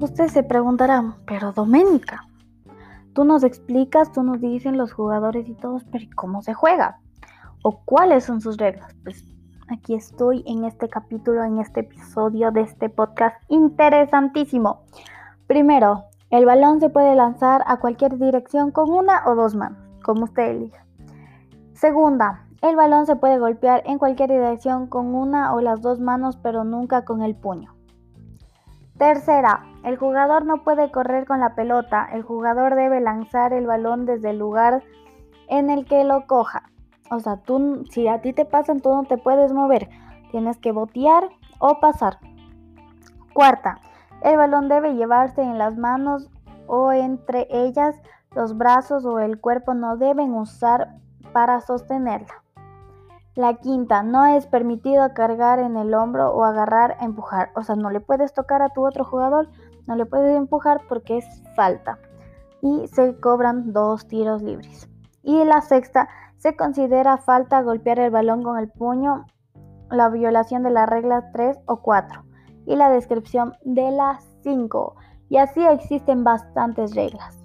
Ustedes se preguntarán, pero Doménica, tú nos explicas, tú nos dicen los jugadores y todos, pero ¿cómo se juega? ¿O cuáles son sus reglas? Pues aquí estoy en este capítulo, en este episodio de este podcast interesantísimo. Primero, el balón se puede lanzar a cualquier dirección con una o dos manos, como usted elija. Segunda, el balón se puede golpear en cualquier dirección con una o las dos manos, pero nunca con el puño. Tercera, el jugador no puede correr con la pelota, el jugador debe lanzar el balón desde el lugar en el que lo coja. O sea, tú, si a ti te pasan, tú no te puedes mover, tienes que botear o pasar. Cuarta, el balón debe llevarse en las manos o entre ellas, los brazos o el cuerpo no deben usar para sostenerla. La quinta, no es permitido cargar en el hombro o agarrar, empujar. O sea, no le puedes tocar a tu otro jugador, no le puedes empujar porque es falta. Y se cobran dos tiros libres. Y la sexta, se considera falta golpear el balón con el puño, la violación de la regla 3 o 4 y la descripción de las 5. Y así existen bastantes reglas.